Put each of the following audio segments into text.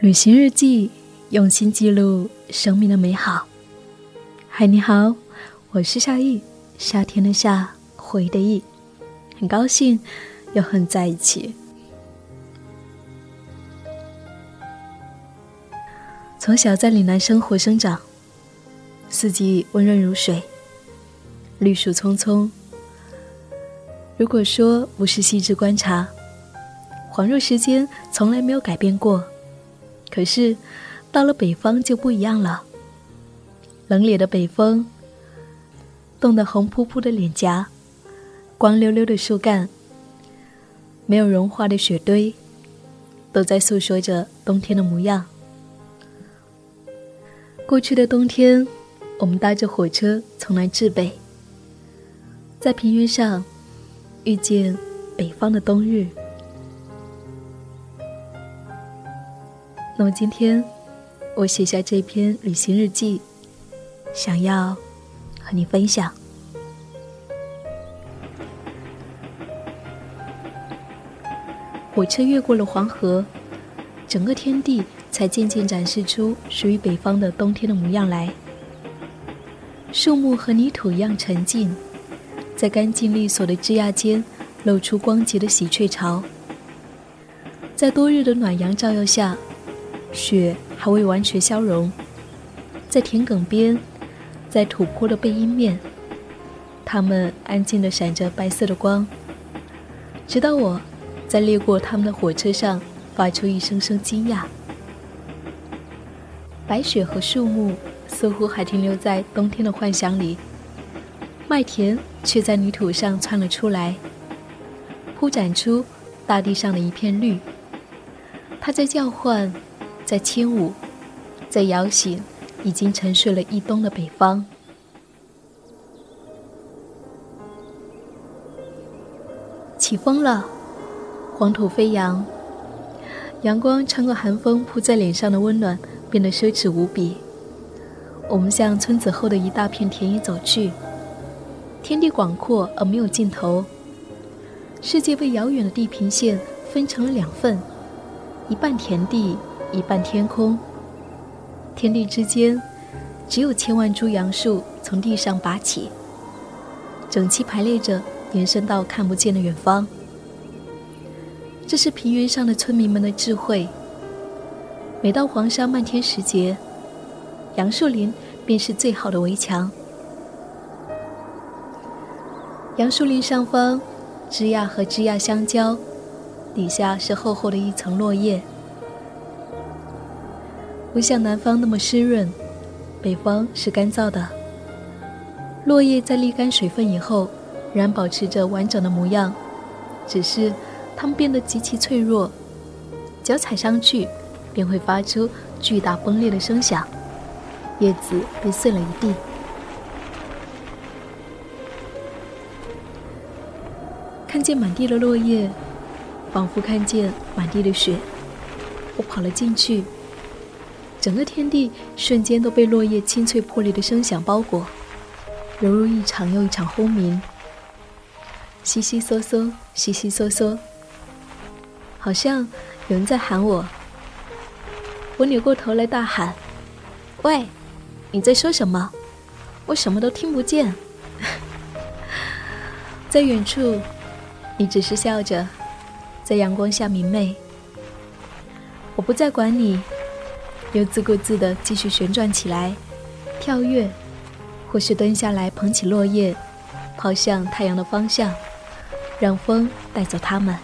旅行日记，用心记录生命的美好。嗨，你好，我是夏意，夏天的夏，回的意，很高兴又和你在一起。从小在岭南生活生长，四季温润如水，绿树葱葱。如果说不是细致观察，恍若时间从来没有改变过。可是，到了北方就不一样了。冷冽的北风，冻得红扑扑的脸颊，光溜溜的树干，没有融化的雪堆，都在诉说着冬天的模样。过去的冬天，我们搭着火车从南至北，在平原上遇见北方的冬日。那么今天，我写下这篇旅行日记，想要和你分享。火车越过了黄河，整个天地才渐渐展示出属于北方的冬天的模样来。树木和泥土一样沉静，在干净利索的枝桠间露出光洁的喜鹊巢。在多日的暖阳照耀下。雪还未完全消融，在田埂边，在土坡的背阴面，它们安静地闪着白色的光。直到我在掠过他们的火车上，发出一声声惊讶。白雪和树木似乎还停留在冬天的幻想里，麦田却在泥土上窜了出来，铺展出大地上的一片绿。它在叫唤。在轻舞，在摇醒已经沉睡了一冬的北方。起风了，黄土飞扬，阳光穿过寒风扑在脸上的温暖变得奢侈无比。我们向村子后的一大片田野走去，天地广阔而没有尽头，世界被遥远的地平线分成了两份，一半田地。一半天空，天地之间，只有千万株杨树从地上拔起，整齐排列着，延伸到看不见的远方。这是平原上的村民们的智慧。每到黄沙漫天时节，杨树林便是最好的围墙。杨树林上方，枝桠和枝桠相交，底下是厚厚的一层落叶。不像南方那么湿润，北方是干燥的。落叶在沥干水分以后，仍然保持着完整的模样，只是它们变得极其脆弱，脚踩上去便会发出巨大崩裂的声响，叶子被碎了一地。看见满地的落叶，仿佛看见满地的雪，我跑了进去。整个天地瞬间都被落叶清脆破裂的声响包裹，犹如一场又一场轰鸣。悉悉嗦嗦，悉悉嗦嗦，好像有人在喊我。我扭过头来大喊：“喂，你在说什么？我什么都听不见。”在远处，你只是笑着，在阳光下明媚。我不再管你。又自顾自地继续旋转起来，跳跃，或是蹲下来捧起落叶，抛向太阳的方向，让风带走它们。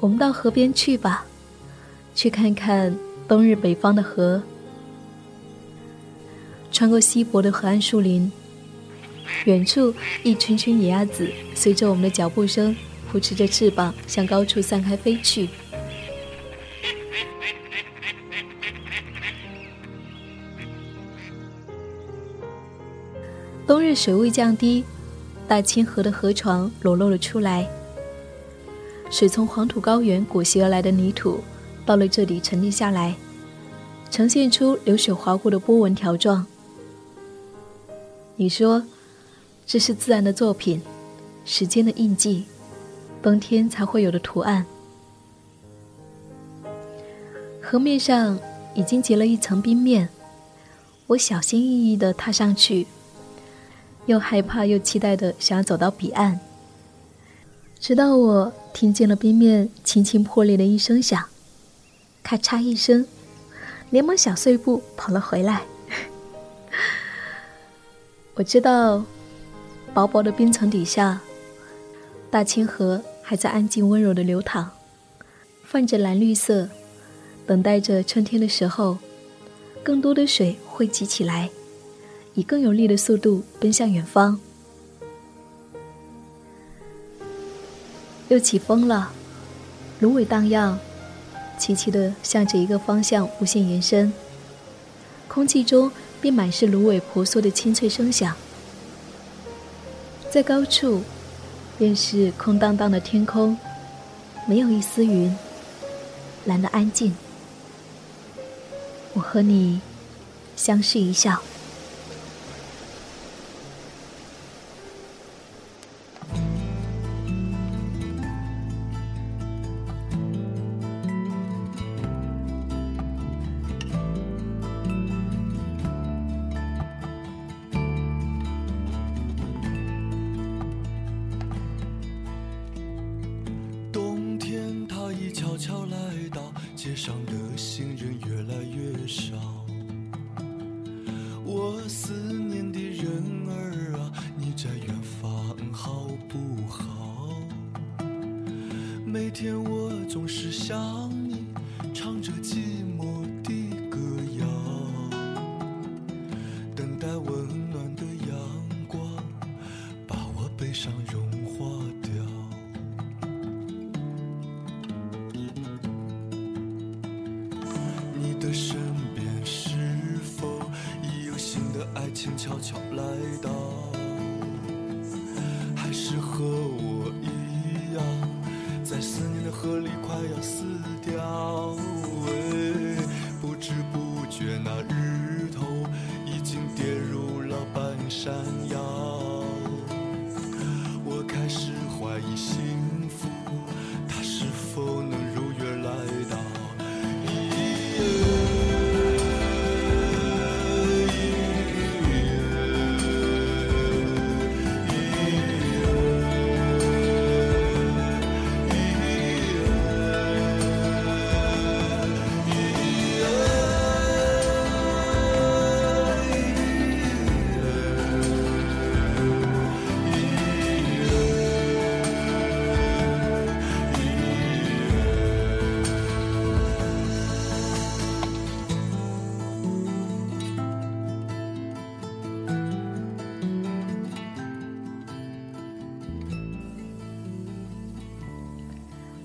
我们到河边去吧，去看看冬日北方的河。穿过稀薄的河岸树林，远处一群群野鸭子随着我们的脚步声。扑翅着翅膀向高处散开飞去。冬日水位降低，大清河的河床裸露了出来。水从黄土高原裹挟而来的泥土，到了这里沉淀下来，呈现出流水划过的波纹条状。你说，这是自然的作品，时间的印记。冬天才会有的图案。河面上已经结了一层冰面，我小心翼翼地踏上去，又害怕又期待地想要走到彼岸。直到我听见了冰面轻轻破裂的一声响，咔嚓一声，连忙小碎步跑了回来。我知道，薄薄的冰层底下，大清河还在安静温柔的流淌，泛着蓝绿色，等待着春天的时候，更多的水汇集起来，以更有力的速度奔向远方。又起风了，芦苇荡漾，齐齐的向着一个方向无限延伸。空气中便满是芦苇婆娑的清脆声响。在高处，便是空荡荡的天空，没有一丝云，蓝得安静。我和你相视一笑。上的行人越来越少，我思念的人儿啊，你在远方好不好？每天我总是想的身边是否已有新的爱情悄悄来到？还是和我一样，在思念的河里快要死掉？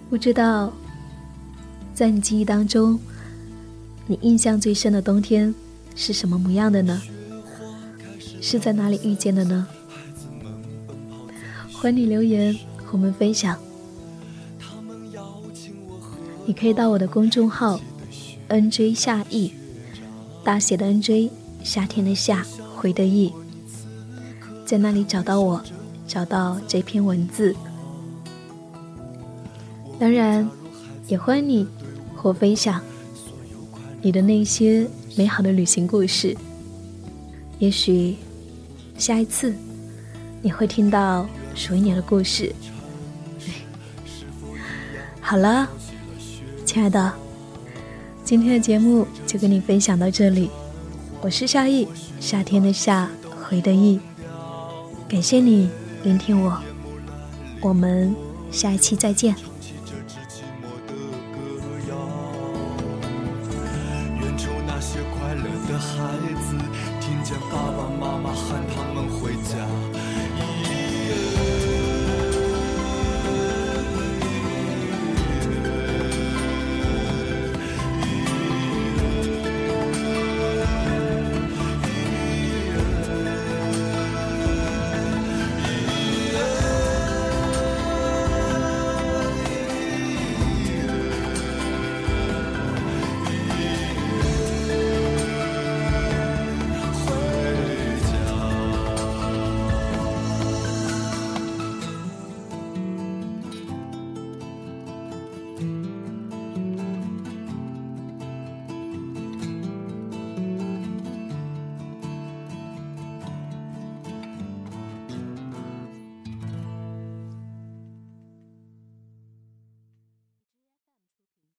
不知道，在你记忆当中，你印象最深的冬天是什么模样的呢？是在哪里遇见的呢？欢迎你留言和我们分享。你可以到我的公众号 “nj 夏意”，大写的 “nj”，夏天的“夏”，回的“意”，在那里找到我，找到这篇文字。当然，也欢迎你和我分享你的那些美好的旅行故事。也许下一次你会听到属于你的故事。好了，亲爱的，今天的节目就跟你分享到这里。我是夏意，夏天的夏，回的意。感谢你聆听我，我们下一期再见。些快乐的孩子听见爸爸妈妈喊他们回家。